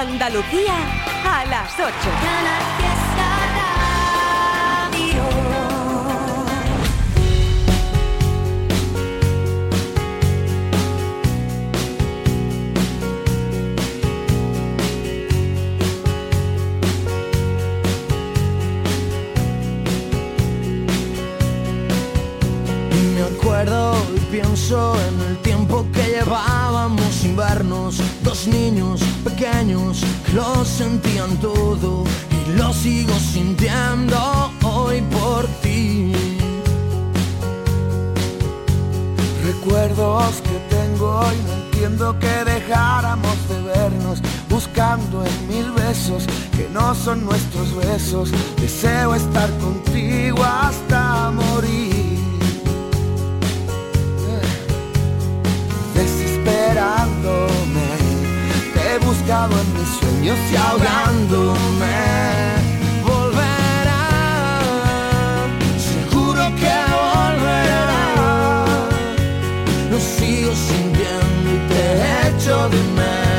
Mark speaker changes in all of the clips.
Speaker 1: Andalucía a las 8.
Speaker 2: Pienso en el tiempo que llevábamos sin vernos, dos niños pequeños que lo sentían todo y lo sigo sintiendo hoy por ti.
Speaker 3: Recuerdos que tengo y no entiendo que dejáramos de vernos, buscando en mil besos que no son nuestros besos. Deseo estar contigo hasta morir. Te he buscado en mis sueños y ahogándome.
Speaker 2: Volverá, seguro que volverá. Lo sigo sintiendo y te echo de menos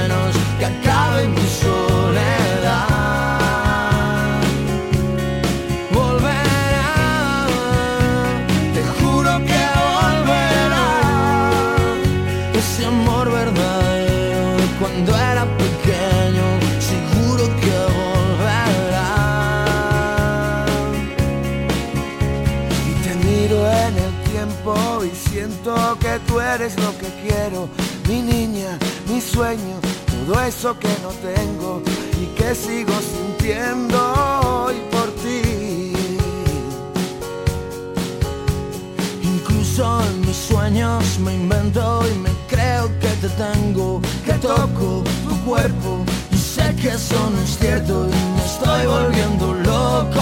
Speaker 3: eres lo que quiero, mi niña, mi sueño, todo eso que no tengo y que sigo sintiendo hoy por ti.
Speaker 2: Incluso en mis sueños me invento y me creo que te tengo, que toco tu cuerpo y sé que eso no es cierto y me estoy volviendo loco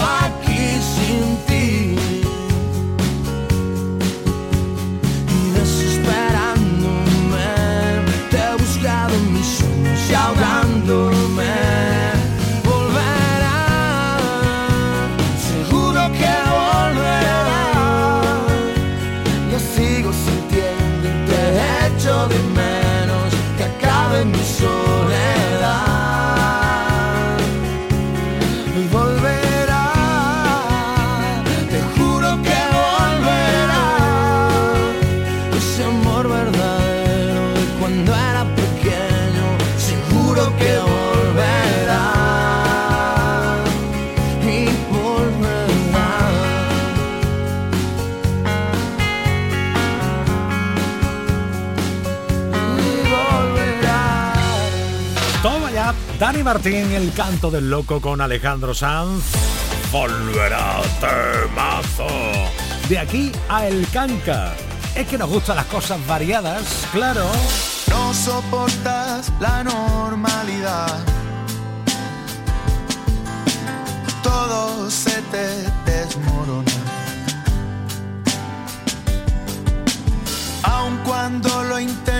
Speaker 4: Dani Martín, el canto del loco con Alejandro Sanz. Volverá temazo. De aquí a El Canca. Es que nos gustan las cosas variadas, claro.
Speaker 3: No soportas la normalidad. Todo se te desmorona. Aun cuando lo intento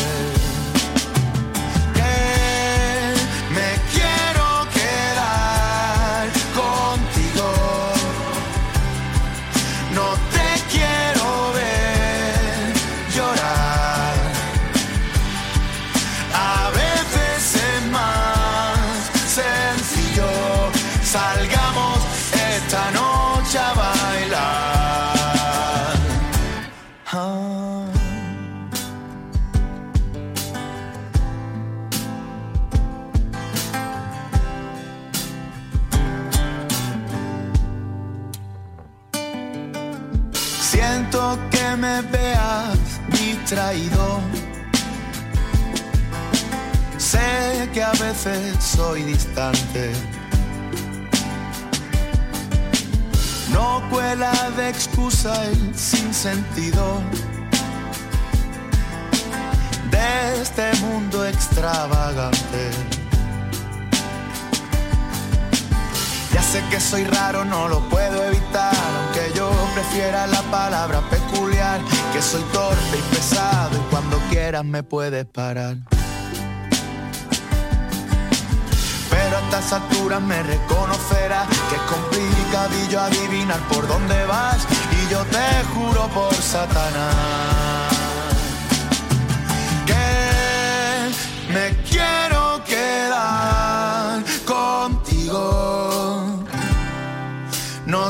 Speaker 3: Soy distante. No cuela de excusa el sinsentido de este mundo extravagante. Ya sé que soy raro, no lo puedo evitar, aunque yo prefiera la palabra peculiar, que soy torpe y pesado y cuando quieras me puedes parar. Estas alturas me reconocerás que es complicadillo adivinar por dónde vas y yo te juro por Satanás que me quiero quedar contigo. No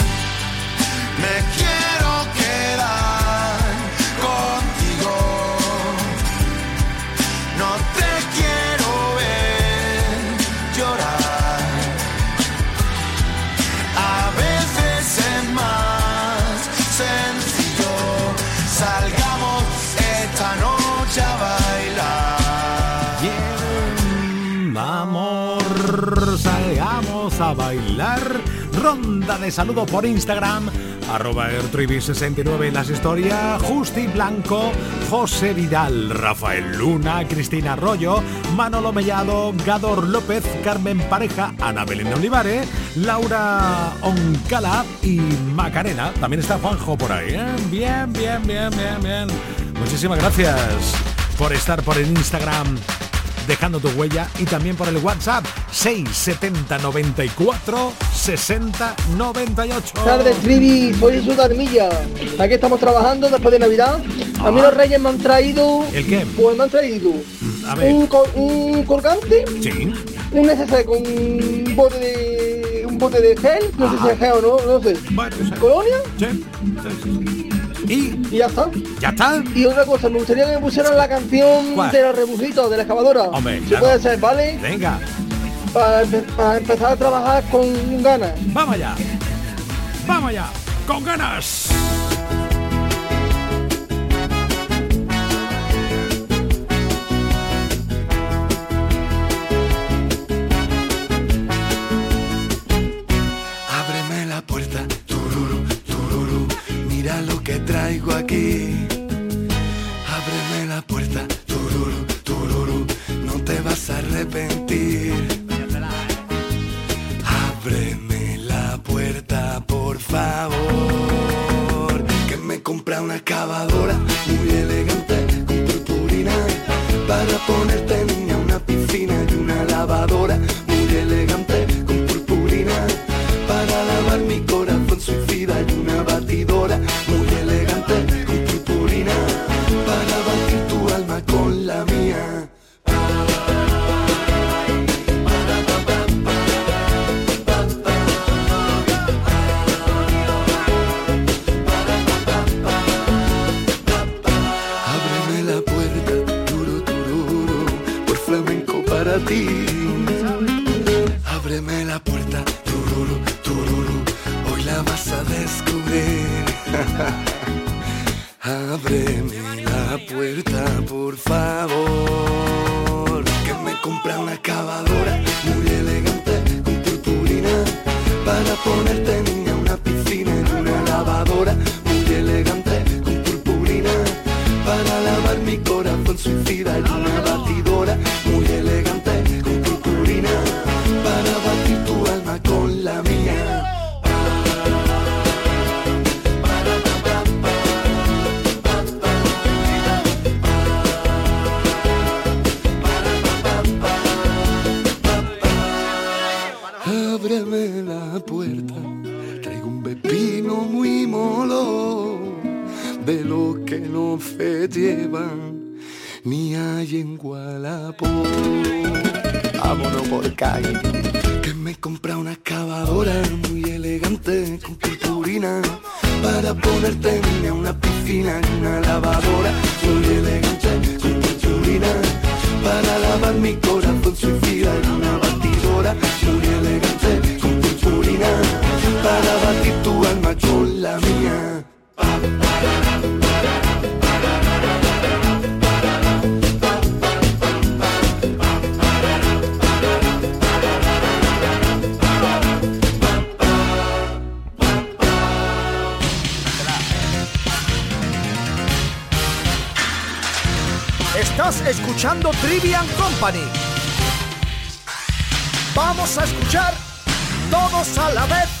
Speaker 3: Bailar.
Speaker 5: Ronda de saludo por Instagram, arroba ertribi69 en las historias, Justi Blanco, José Vidal, Rafael Luna, Cristina Arroyo, Manolo Mellado, Gador López, Carmen Pareja, Ana Belén Olivares, Laura Oncala y Macarena. También está Juanjo por ahí. ¿eh? Bien, bien, bien, bien, bien. Muchísimas gracias por estar por el Instagram dejando tu huella y también por el WhatsApp 670 94 60 98.
Speaker 6: tardes, Trivi, soy su Armilla. Aquí estamos trabajando después de Navidad. A mí los reyes me han traído.
Speaker 5: ¿El qué?
Speaker 6: Pues me han traído
Speaker 5: A ver.
Speaker 6: un, col- un colgante,
Speaker 5: Sí.
Speaker 6: un neceser con un bote de un bote de gel, no sé si es gel o no, no sé.
Speaker 5: Bueno.
Speaker 6: Colonia
Speaker 5: Sí, sí, sí. Y
Speaker 6: y ya está.
Speaker 5: ya está.
Speaker 6: Y otra cosa, me gustaría que me pusieran la canción
Speaker 5: ¿Cuál?
Speaker 6: de los rebujitos, de la excavadora.
Speaker 5: Hombre,
Speaker 6: si
Speaker 5: claro.
Speaker 6: puede ser, ¿vale?
Speaker 5: Venga,
Speaker 6: Para, para empezar a trabajar con ganas.
Speaker 5: vamos allá. Vamos allá. Con ganas.
Speaker 3: Ábreme la puerta, traigo un pepino muy molo, de lo que no se llevan ni hay en Gualapo. Vámonos por calle, que me compra una excavadora muy elegante con purpurina para ponerte niña una piscina y una lavadora. Muy elegante con purpurina para lavar mi corazón suicida en una batidora para batir tu alma, mía.
Speaker 7: Estás escuchando Trivian Company. Vamos a escuchar todos a la vez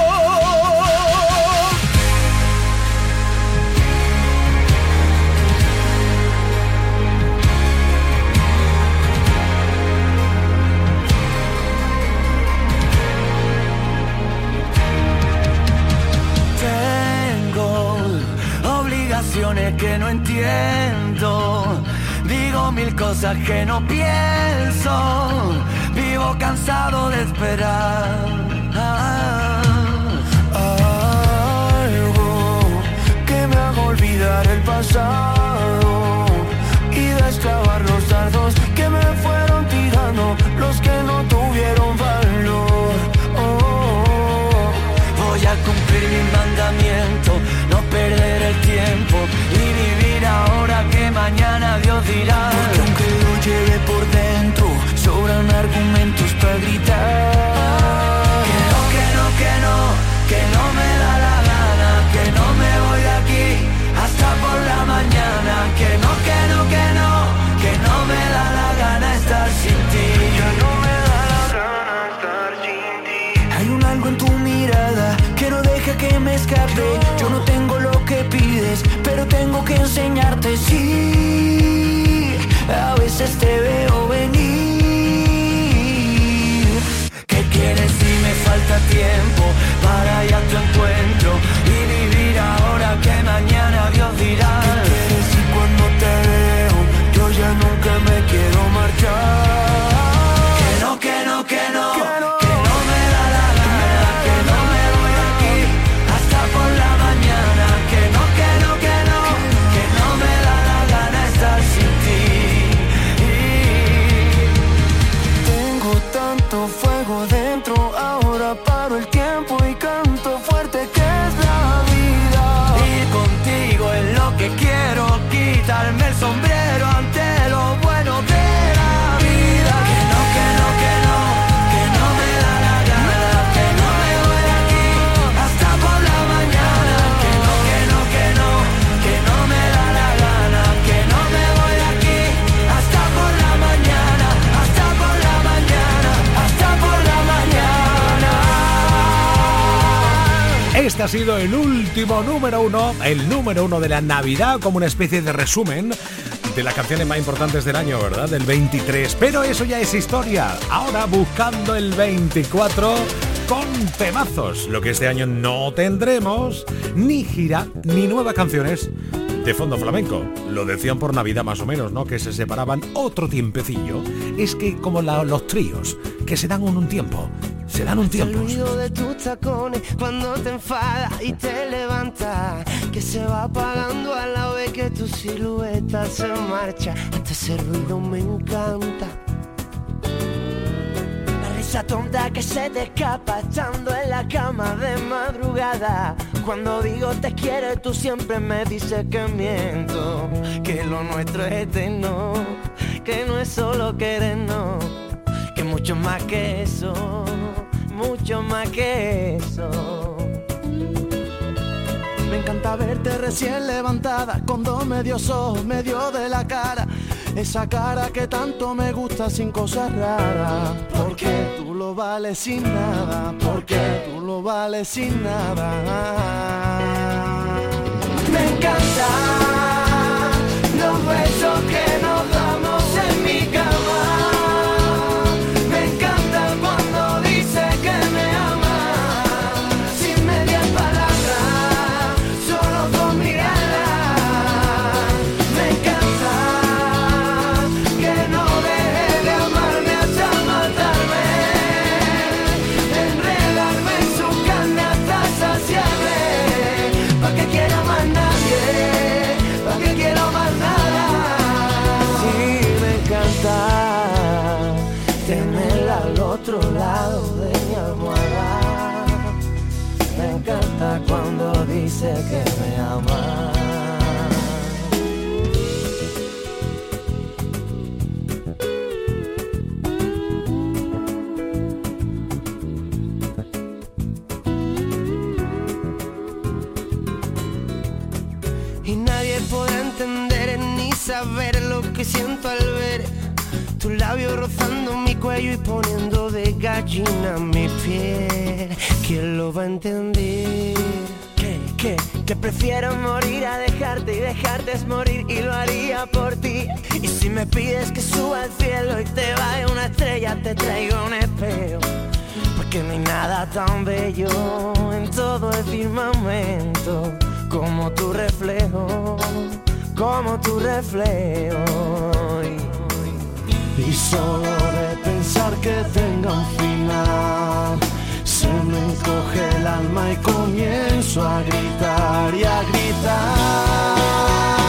Speaker 8: Que no entiendo. Digo mil cosas que no pienso. Vivo cansado de esperar. Mañana Dios dirá. Porque aunque lo lleve por veces te veo venir. ¿Qué quieres si me falta tiempo para ir a tu encuentro
Speaker 4: Este ha sido el último número uno, el número uno de la Navidad, como una especie de resumen de las canciones más importantes del año, ¿verdad? Del 23. Pero eso ya es historia. Ahora buscando el 24 con temazos. Lo que este año no tendremos, ni gira, ni nuevas canciones de fondo flamenco. Lo decían por Navidad más o menos, ¿no? Que se separaban otro tiempecillo. Es que como los tríos, que se dan un tiempo se dan un tiempo.
Speaker 8: El ruido de tus tacones cuando te enfadas y te levantas, que se va apagando a la vez que tu silueta se marcha. Hasta ese ruido me encanta. Risa tonta que se te escapa estando en la cama de madrugada. Cuando digo te quiero, tú siempre me dices que miento, que lo nuestro es eterno, que no es solo querernos, que mucho más que eso mucho más que eso. Encanta verte recién levantada, con dos medios ojos, medio de la cara. Esa cara que tanto me gusta sin cosas raras. Porque tú lo vales sin nada, porque tú lo vales sin nada. Me encanta los besos que dice que me ama.
Speaker 2: Y nadie podrá entender ni saber lo que siento al ver tu labio rozando mi cuello y poniendo de gallina mi piel. ¿Quién lo va a entender? Que, prefiero morir a dejarte y dejarte es morir y lo haría por ti. Y si me pides que suba al cielo y te vaya una estrella, te traigo un espejo. Porque no hay nada tan bello en todo el firmamento como tu reflejo, como tu reflejo. Y solo de pensar que tenga un final, me encoge el alma y comienzo a gritar y a gritar.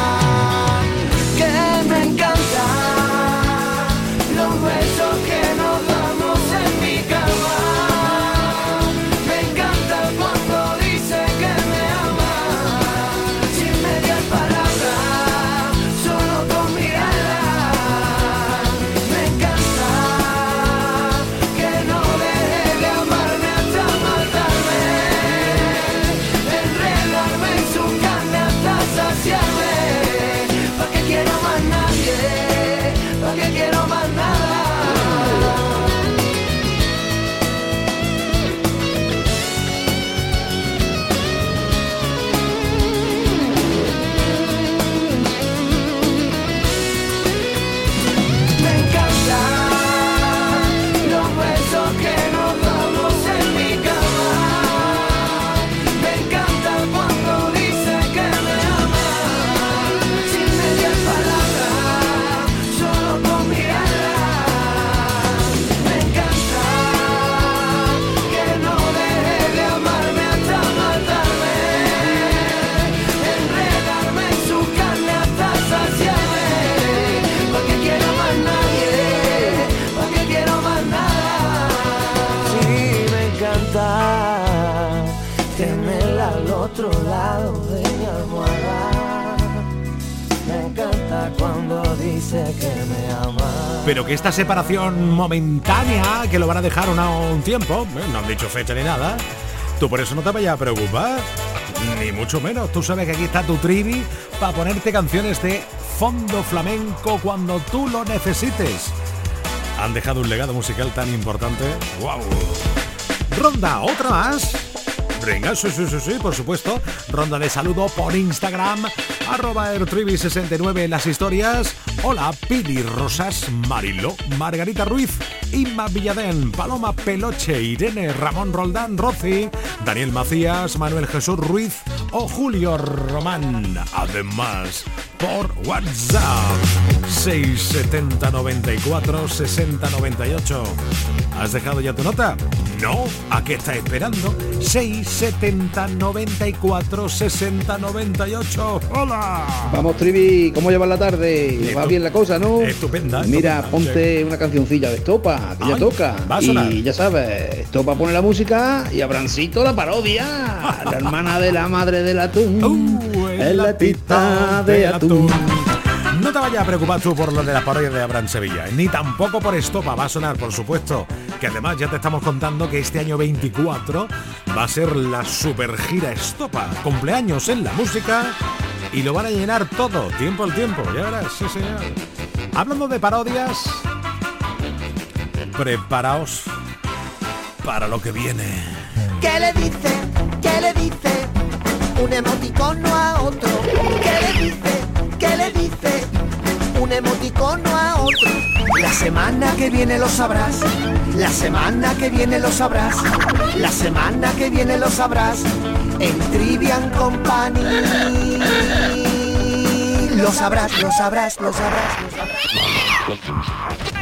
Speaker 2: ¿Pa' qué quiero más
Speaker 4: Pero que esta separación momentánea, que lo van a dejar un tiempo, eh, no han dicho fecha ni nada, tú por eso no te vayas a preocupar, ni mucho menos. Tú sabes que aquí está tu trivi para ponerte canciones de fondo flamenco cuando tú lo necesites. Han dejado un legado musical tan importante. ¡Wow! Ronda, otra más. Venga, sí, sí, sí, sí, por supuesto. Ronda de saludo por Instagram, arroba ertrivi69 en las historias. Hola, Pili Rosas, Marilo, Margarita Ruiz, Inma Villadén, Paloma Peloche, Irene, Ramón Roldán, Rosy, Daniel Macías, Manuel Jesús Ruiz o Julio Román. Además, por WhatsApp, 670 94 60 98. ¿Has dejado ya tu nota? No, ¿a qué estás esperando? 670 94 60 98. ¡Hola!
Speaker 9: Vamos, Trivi, ¿cómo llevas la tarde? Va bien la cosa, ¿no?
Speaker 4: Estupenda,
Speaker 9: Mira, ponte una cancioncilla de Estopa, que ya toca.
Speaker 4: va a sonar.
Speaker 9: Y ya sabes, Estopa pone la música y Abrancito la parodia. la hermana de la madre del atún.
Speaker 4: Uh,
Speaker 9: es la tita de atún.
Speaker 4: No te vayas a preocupar tú por lo de la parodia de Abraham Sevilla, ni tampoco por Estopa, va a sonar, por supuesto, que además ya te estamos contando que este año 24 va a ser la super gira Estopa, cumpleaños en la música y lo van a llenar todo, tiempo al tiempo, ya verás, sí señor. Hablando de parodias, preparaos para lo que viene.
Speaker 2: ¿Qué le dice? ¿Qué le dice? Un emoticono a otro. ¿Qué le dice? ¿Qué le dice? Un emoticono a otro. La semana que viene lo sabrás. La semana que viene lo sabrás. La semana que viene lo sabrás. En Trivian Company. Lo sabrás, lo sabrás, lo sabrás, lo sabrás.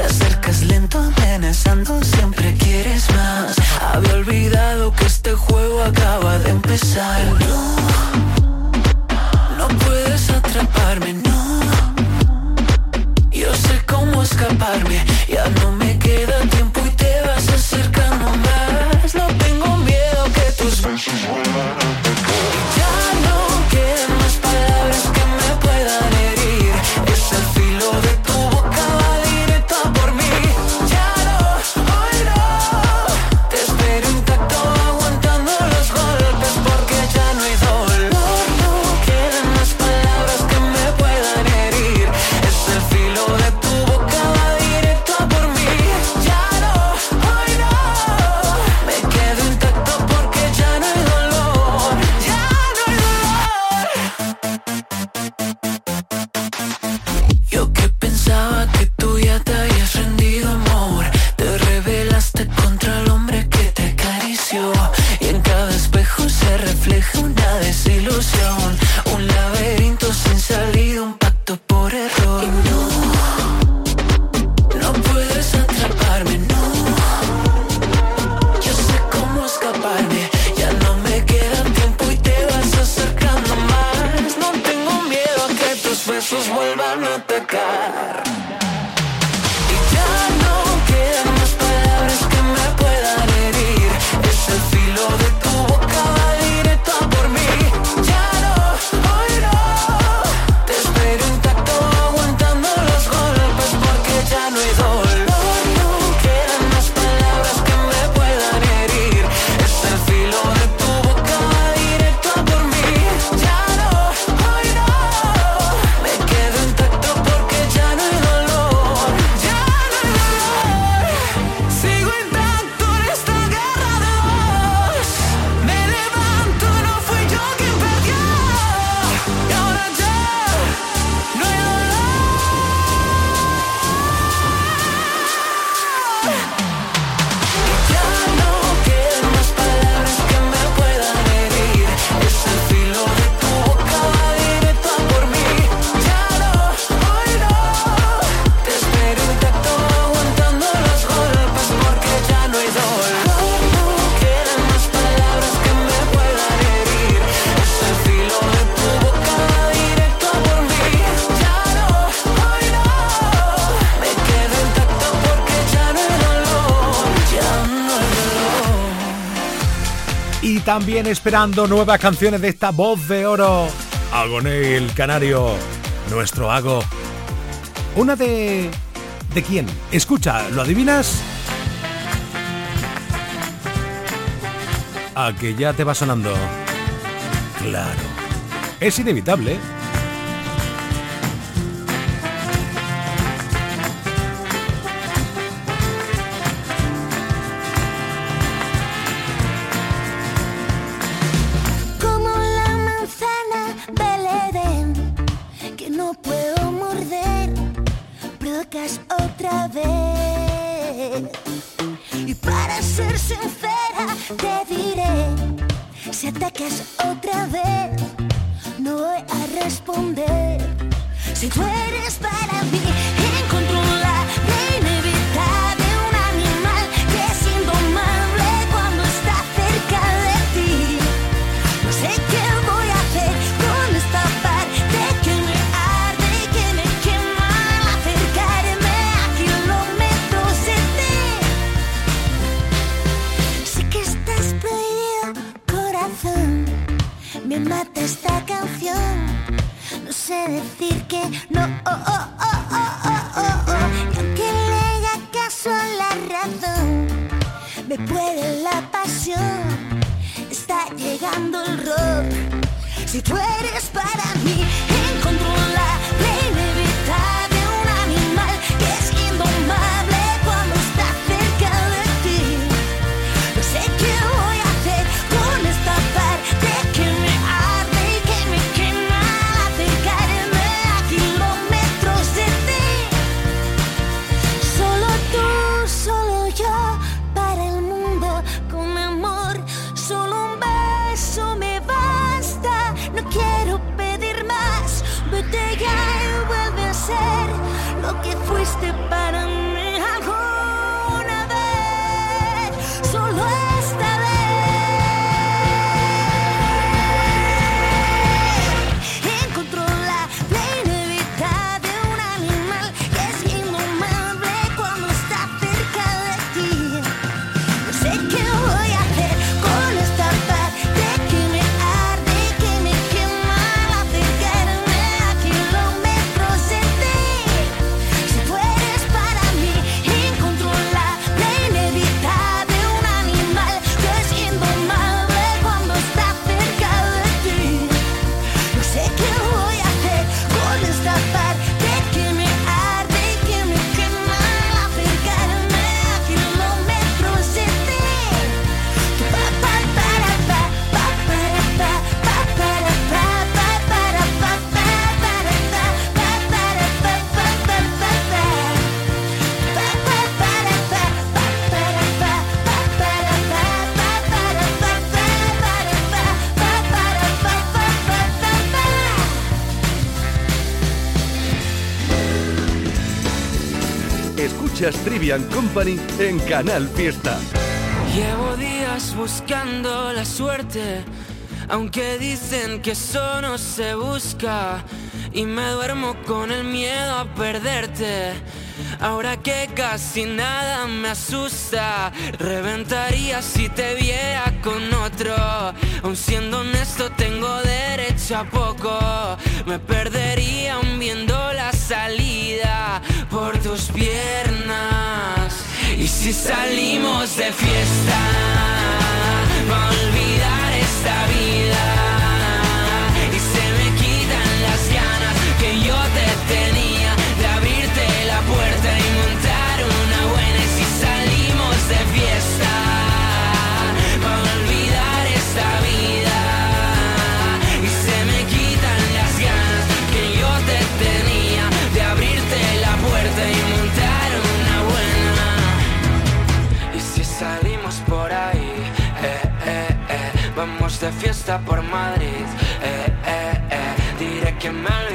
Speaker 10: Te acercas lento, amenazando, siempre quieres más. Había olvidado que este juego acaba de empezar. No, no puedes atraparme, no. Yo sé cómo escaparme, ya no me queda tiempo y te vas acercando más. No tengo miedo que tus besos vuelan.
Speaker 4: también esperando nuevas canciones de esta voz de oro. Agonel Canario, nuestro Ago. Una de... ¿De quién? Escucha, ¿lo adivinas? A que ya te va sonando. Claro. Es inevitable,
Speaker 11: ¿eh? Escuchas Trivian Company en Canal Fiesta.
Speaker 12: Llevo días buscando la suerte, aunque dicen que eso no se busca. Y me duermo con el miedo a perderte. Ahora que casi nada me asusta, reventaría si te viera con otro. Aun siendo honesto, tengo derecho a poco. Me perdería viendo la salida por tus piernas. Y si salimos de fiesta, va a olvidar esta vida. Fiesta por Madrid, eh, eh, eh, diré que me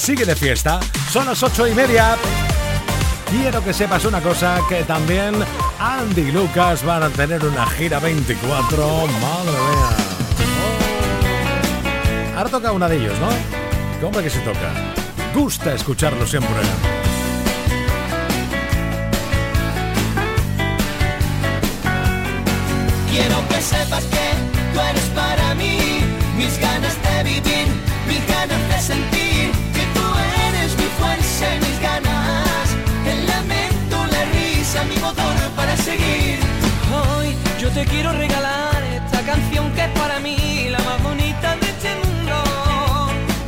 Speaker 4: sigue de fiesta. Son las ocho y media. Quiero que sepas una cosa, que también Andy y Lucas van a tener una gira 24. Madre mía. Ahora toca una de ellos, ¿no? ¿Cómo que se toca? Gusta escucharlo siempre.
Speaker 2: Quiero que sepas que tú eres para mí mis ganas de vivir, mis ganas de sentir mi motor para seguir.
Speaker 13: Hoy yo te quiero regalar esta canción que es para mí la más bonita de este mundo.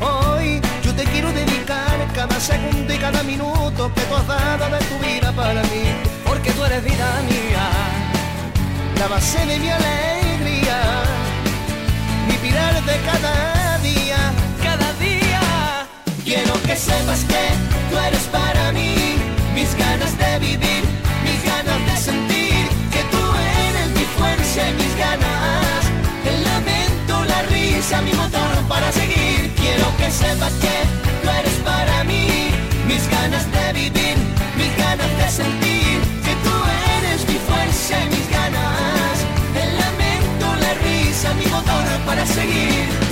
Speaker 3: Hoy yo te quiero dedicar cada segundo y cada minuto que tú has dado de tu vida para mí.
Speaker 13: Porque tú eres vida mía.
Speaker 3: La base de mi alegría, mi pilar de cada día.
Speaker 13: Cada día.
Speaker 2: Quiero que sepas que tú eres para mí mis ganas de vivir, sentir que tú eres mi fuerza y mis ganas, el lamento, la risa, mi motor para seguir. Quiero que sepas que tú eres para mí mis ganas de vivir, mis ganas de sentir que tú eres mi fuerza y mis ganas, el lamento, la risa, mi motor para seguir.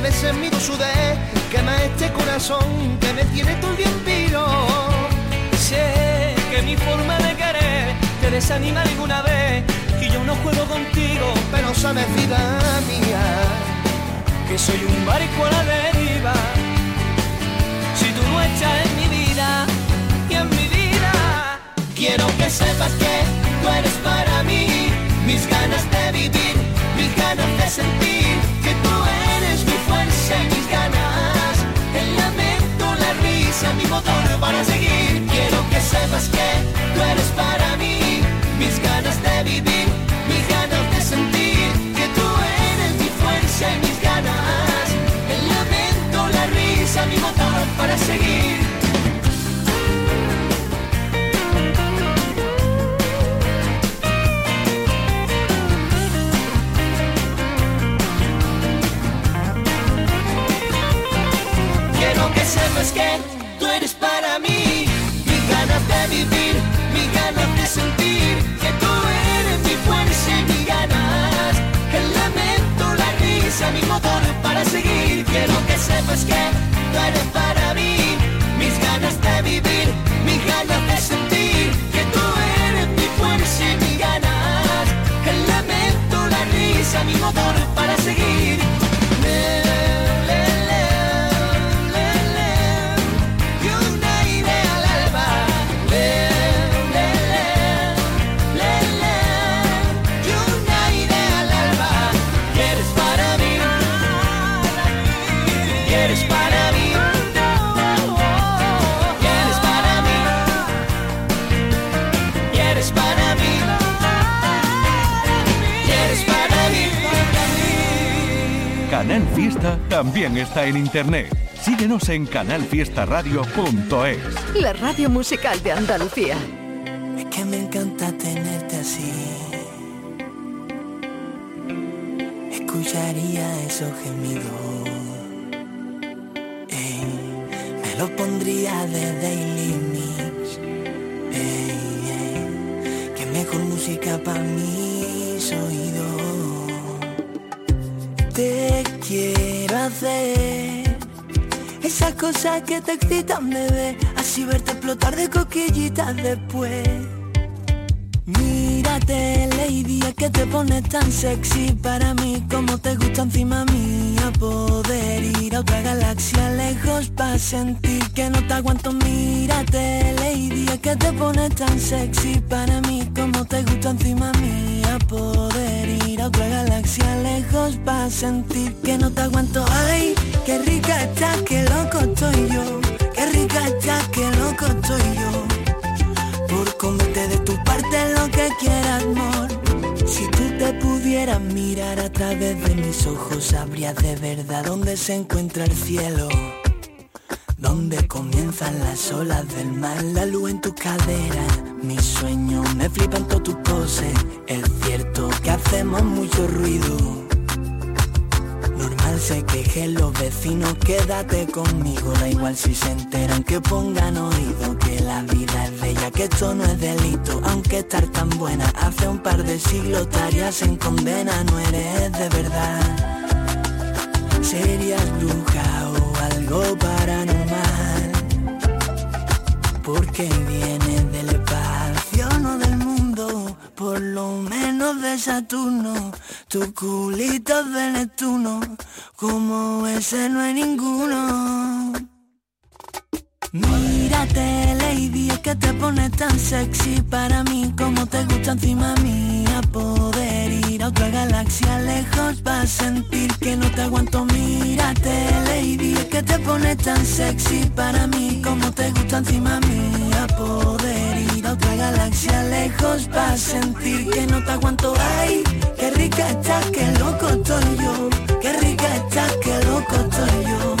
Speaker 3: A veces mi sudé quema este corazón que me tiene todo el día en tiro.
Speaker 13: Sé que mi forma de querer te desanima alguna vez y yo no juego contigo,
Speaker 3: Pero sabes, vida mía,
Speaker 13: que soy un barco a la deriva. Si tú no estás en mi vida y en mi vida,
Speaker 2: Quiero que
Speaker 14: sepas que tú eres para mí mis ganas de vivir, mis ganas de sentir sepas que tú eres para mí mis ganas de vivir, mis ganas de sentir que tú eres mi fuerza y mis ganas. El lamento, la risa, mi motor para seguir.
Speaker 11: Fiesta también está en internet. Síguenos en canalfiestaradio.es.
Speaker 1: La radio musical de Andalucía.
Speaker 14: Es que me encanta tenerte así. Escucharía esos gemidos. Ey, me lo pondría de Daily Mix. Ey, ey, que mejor música para mis oídos. Te quiero hacer esas cosas que te excitan, bebé. Así verte explotar de coquillitas después. Mírate, lady, es que te pones tan sexy para mí como te gusta encima mía poder ir a otra galaxia lejos para sentir que no te aguanto. Mírate, lady, es que te pones tan sexy para mí como te gusta encima mía poder ir a otra galaxia lejos para sentir que no te aguanto. Ay, qué rica estás, qué loco estoy yo. Qué rica estás, qué loco estoy yo comerte de tu parte lo que quieras, amor. Si tú te pudieras mirar a través de mis ojos, sabrías de verdad dónde se encuentra el cielo. Donde comienzan las olas del mar, la luz en tu cadera. Mis sueños me flipan todas tus poses. Es cierto que hacemos mucho ruido. Se quejen los vecinos, quédate conmigo, da igual si se enteran que pongan oído, que la vida es bella, que esto no es delito, aunque estar tan buena hace un par de siglos estarías en condena, no eres de verdad. Serías bruja o algo paranormal, porque vienes por lo menos de Saturno, tu culito de Neptuno, como ese no hay ninguno. Mírate, lady, es que te pones tan sexy para mí como te gusta encima mía poder ir a otra galaxia lejos para sentir que no te aguanto. Mírate, te pones tan sexy para mí como te gusta encima mía poder ir a otra galaxia lejos para sentir que no te aguanto. Ay, qué rica estás, qué loco estoy yo. Qué rica estás, qué loco estoy yo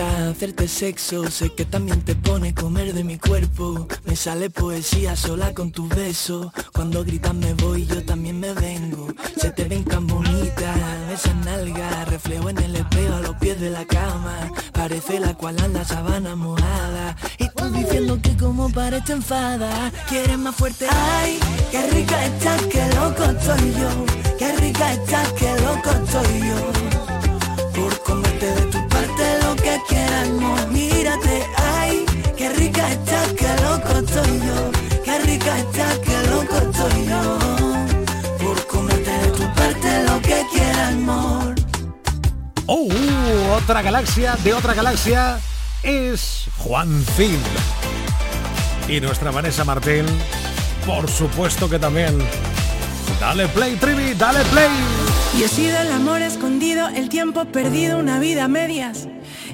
Speaker 14: hacerte sexo, sé que también te pone comer de mi cuerpo. Me sale poesía sola con tus besos. Cuando gritas me voy, yo también me vengo. Se te ven tan bonitas esas nalgas, reflejo en el espejo a los pies de la cama. Parece la cual anda sabana mojada. Y tú diciendo que como para te enfada, quieres más fuerte. Ay, qué rica estás, qué loco estoy yo. Qué rica estás, qué loco estoy yo. Por comerte de tu que quieras, amor. Mírate, ay, qué rica estás, qué loco estoy yo. Qué rica estás, qué loco estoy yo. Por comerte de tu parte lo que quieras, amor.
Speaker 4: Oh, uh, otra galaxia de otra galaxia es Juan Cid. Y nuestra Vanessa Martín, por supuesto que también. Dale play, Trivi, dale play.
Speaker 15: Y he sido el amor escondido, el tiempo perdido, una vida a medias.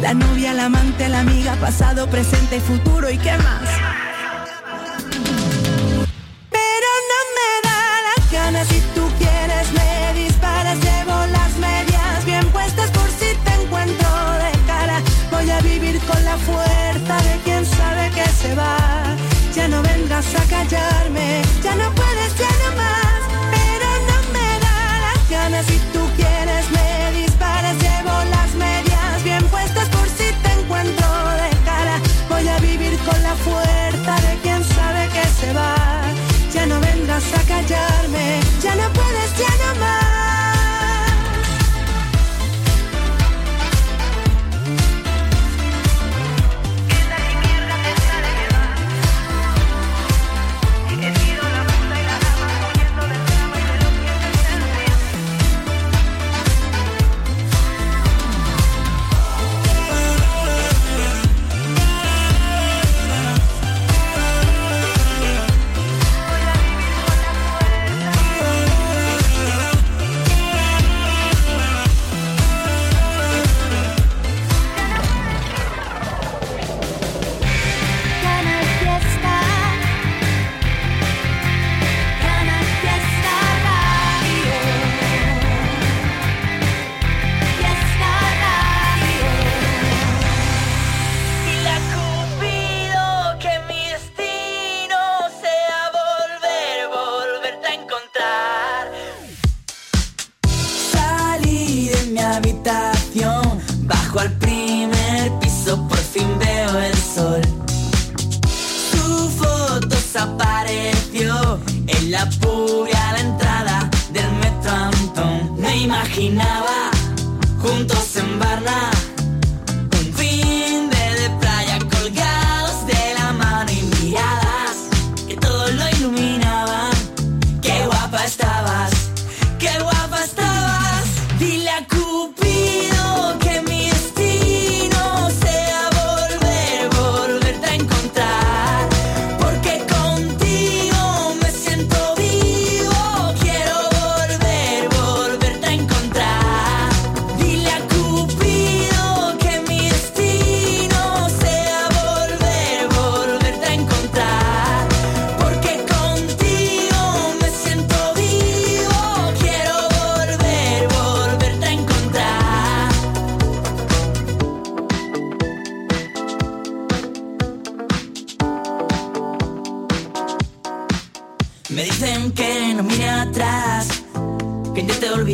Speaker 15: La novia, la amante, la amiga, pasado, presente y futuro y qué más.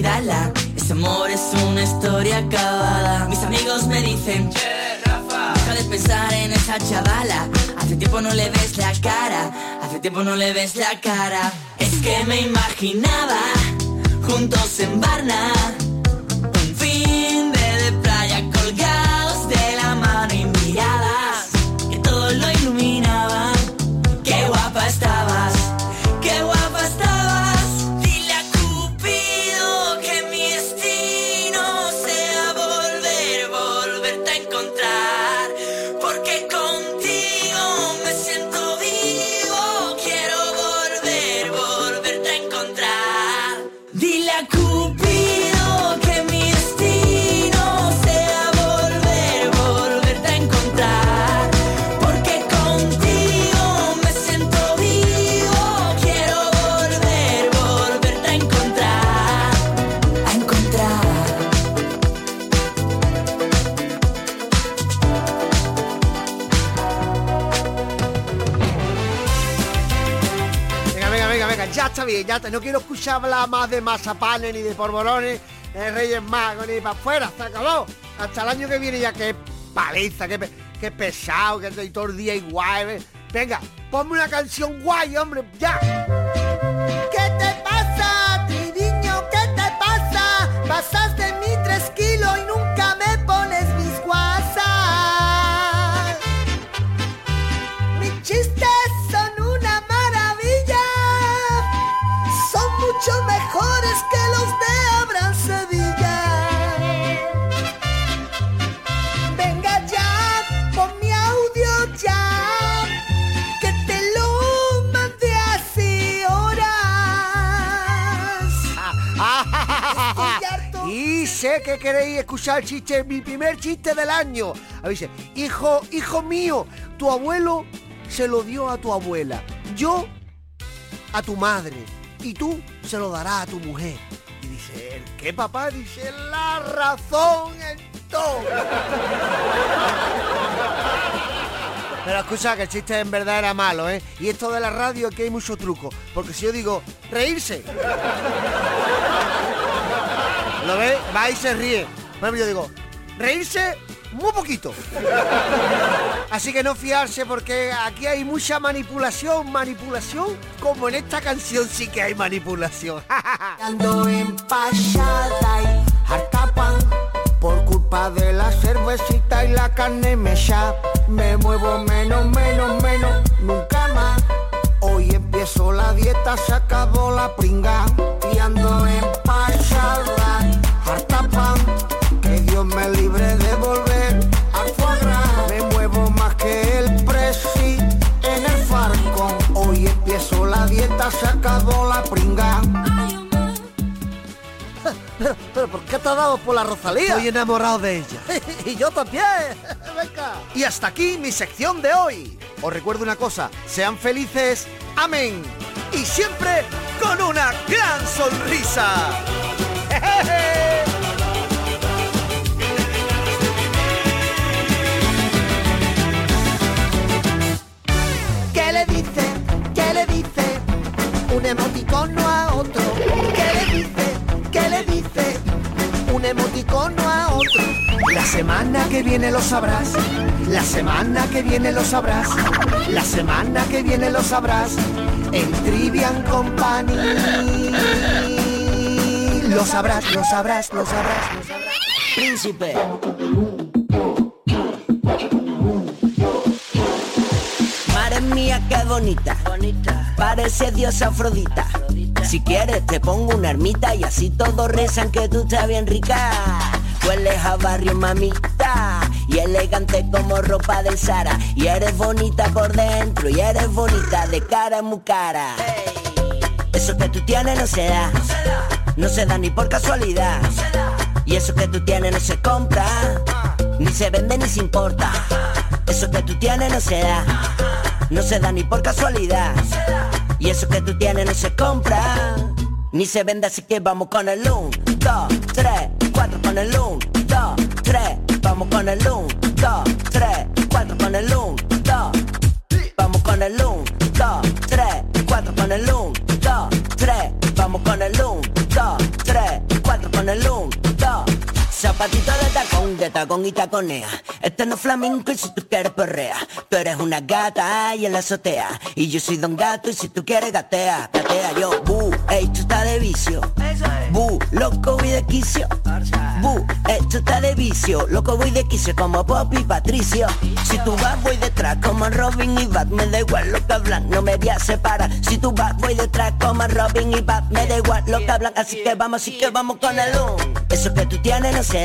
Speaker 16: Ese amor es una historia acabada. Mis amigos me dicen, deja de pensar en esa chavala. Hace tiempo no le ves la cara, hace tiempo no le ves la cara. Es que me imaginaba juntos en Barna
Speaker 17: No quiero escuchar hablar más de mazapanes, ni de polvorones, de Reyes Magos, ni para afuera, se acabó. Hasta el año que viene ya que paliza, que, que pesado, que estoy todo el día igual. eh. Venga, ponme una canción guay, hombre, ya. Escuchar el chiste, mi primer chiste del año. A ver, dice, hijo, hijo mío, tu abuelo se lo dio a tu abuela, yo a tu madre, y tú se lo darás a tu mujer. Y dice él, ¿qué papá? Dice, la razón en todo. Pero escucha que el chiste en verdad era malo, ¿eh? Y esto de la radio que hay mucho truco. Porque si yo digo, reírse. ¿Lo ves? Va y se ríe. Ejemplo, yo digo, reírse muy poquito. Así que no fiarse porque aquí hay mucha manipulación, manipulación, como en esta canción sí que hay manipulación.
Speaker 3: Ando empachada y harta pan Por culpa de la cervecita y la carne mecha Me muevo menos, menos, menos, nunca más Hoy empiezo la dieta, se acabó la pringa Y ando empachada, me libre de volver foie gras. Me muevo más que el presi en el farcón Hoy empiezo la dieta, se acabó la pringa
Speaker 17: pero, pero ¿por qué te ha dado por la Rosalía? Estoy enamorado de ella. y yo también. Venga. Y hasta aquí mi sección de hoy. Os recuerdo una cosa, sean felices. Amén. Y siempre con una gran sonrisa.
Speaker 18: ¿Qué Un emoticono a otro. ¿Qué le dice? ¿Qué le dice? Un emoticono a otro.
Speaker 17: La semana que viene lo sabrás. La semana que viene lo sabrás. La semana que viene lo sabrás. En Trivian Company. Lo sabrás, lo sabrás, lo sabrás, lo sabrás.
Speaker 16: Príncipe. Madre mía, qué bonita. Parece diosa Afrodita. Si quieres te pongo una ermita y así todos rezan que tú estás bien rica. Hueles a barrio mamita y elegante como ropa del Sara. Y eres bonita por dentro y eres bonita de cara muy cara. Eso que tú tienes no se da, no se da ni por casualidad. Y eso que tú tienes no se compra, ni se vende ni se importa. Eso que tú tienes no se da, no se da ni por casualidad. Y eso que tú tienes no se compra, ni se vende, así que vamos con el 1, 2, 3, 4 con el 1, 2, 3, vamos con el 1, 2, 3, 4 con el 1, 2, vamos con el 1,
Speaker 19: zapatito de tacón, de tacón y taconea. Este no es flamenco y si tú quieres perrea. Tú eres una gata y en la azotea. Y yo soy don gato y si tú quieres gatea, gatea yo. Bu, esto está de vicio. Bu, loco voy de quicio. Bu, esto está de vicio. Loco voy de quicio como Pop y Patricio. Si tú vas voy detrás como Robin y Bat. Me da igual lo que hablan, no me voy a separar. Si tú vas voy detrás como Robin y Bat. Me da igual lo que hablan, así que vamos, así que vamos con el un. Eso que tú tienes no se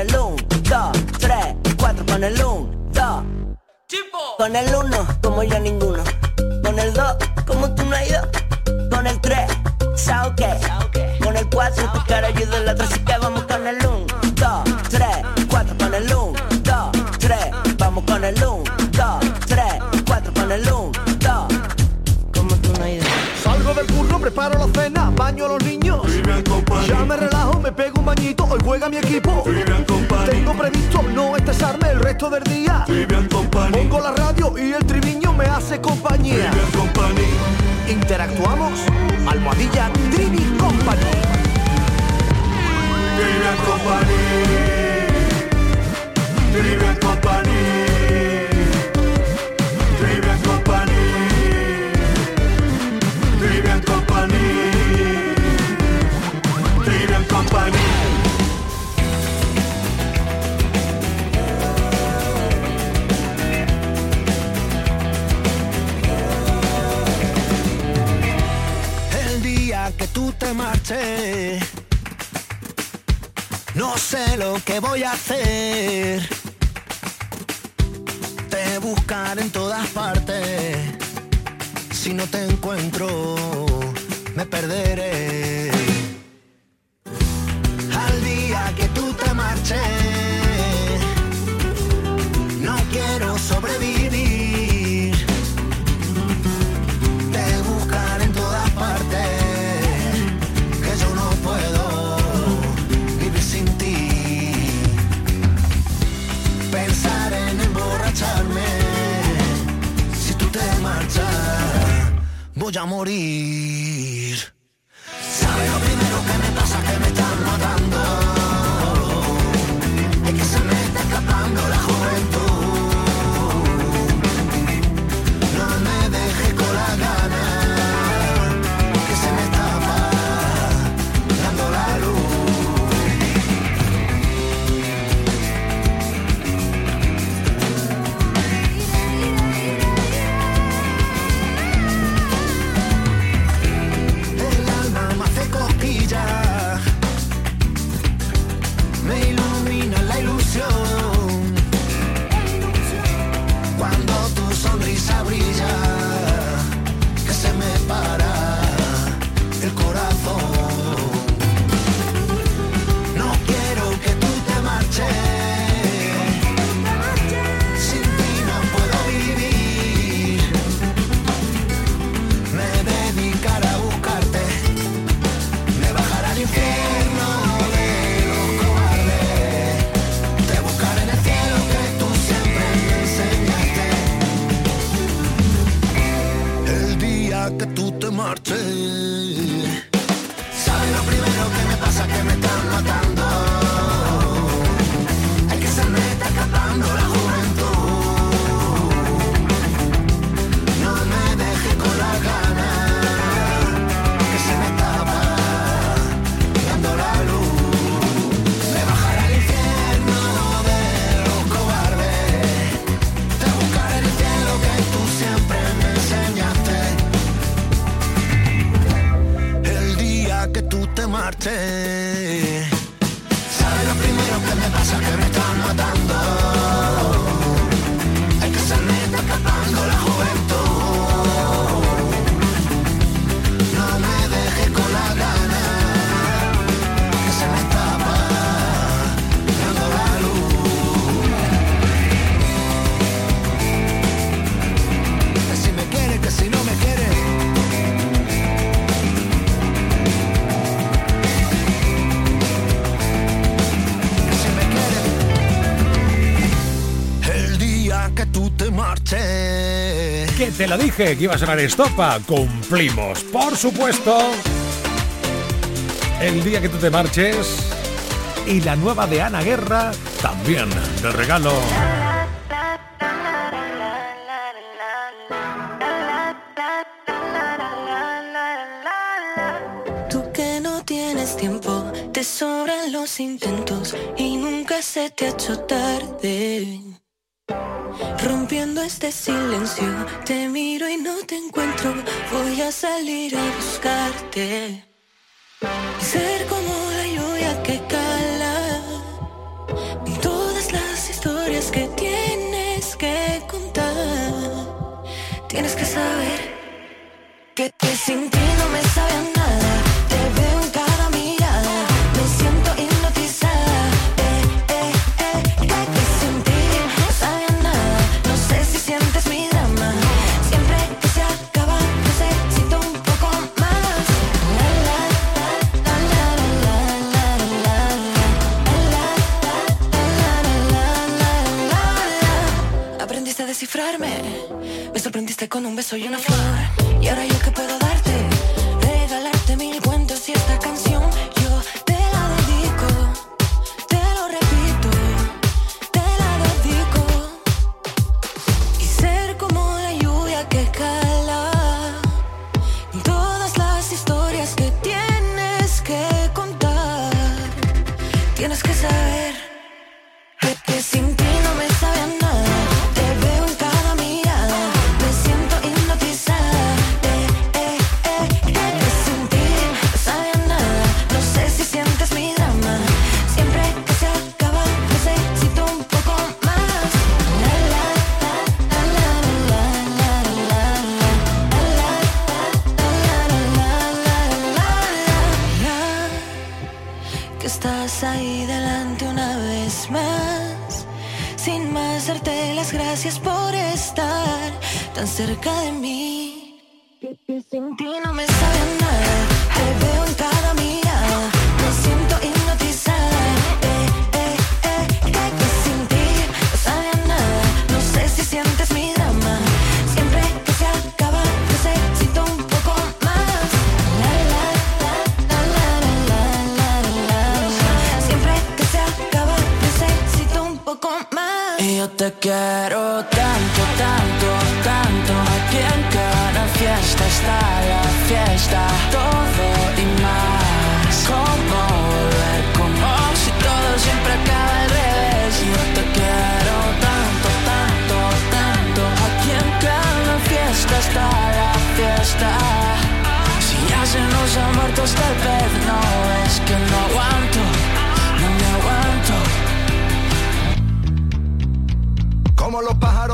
Speaker 19: el 1, 2, 3, 4 con el 1, 2. Con el 1, como yo ninguno. Con el 2, como tú no has ido. Con el 3, sao que. Con el 4, tu cara ayuda el otro, así que vamos con el 1, 2, 3, 4 con el 1, 2, 3, vamos con el 1, 2, 3, 4 con el 1, 2. Como tú no has ido.
Speaker 20: Salgo del curro, preparo la cena, baño a los niños. Ya me relajo, me pego hoy juega mi equipo. Tengo previsto no estresarme el resto del día. Pongo la radio y el triviño me hace compañía. Interactuamos, almohadilla Trivi Company.
Speaker 21: Trivian Company. Trivian Company. Trivian Company. Trivian Company.
Speaker 20: Que tú te marches, no sé lo que voy a hacer. Te buscaré en todas partes. Si no te encuentro, me perderé. Al día que tú te marches, voy a morir. Tú Lo
Speaker 4: dije que iba a sonar estopa. Cumplimos, por supuesto. El día que tú te marches. Y la nueva de Ana Guerra también de regalo.
Speaker 10: Tú que no tienes tiempo, te sobran los intentos y nunca se te ha hecho tarde. Rompiendo este salir a buscarte. Y ser como la lluvia que cala en todas las historias que tienes que contar. Tienes que saber que, que sin con un beso y una flor. Y ahora yo qué puedo
Speaker 12: quiero tanto, tanto, tanto. Aquí en cada fiesta está la fiesta. Todo y más. ¿Cómo volver? Como si todo siempre acaba al revés. Yo te quiero tanto, tanto, tanto. Aquí en cada fiesta está la fiesta. Si ya se nos ha muerto pez, no es que no aguanto,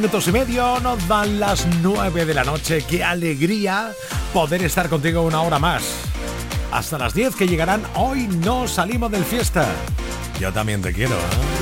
Speaker 11: minutos y medio, nos dan las 9 de la noche. ¡Qué alegría poder estar contigo una hora más! Hasta las 10 que llegarán, hoy no salimos del fiesta. Yo también te quiero. ¿eh?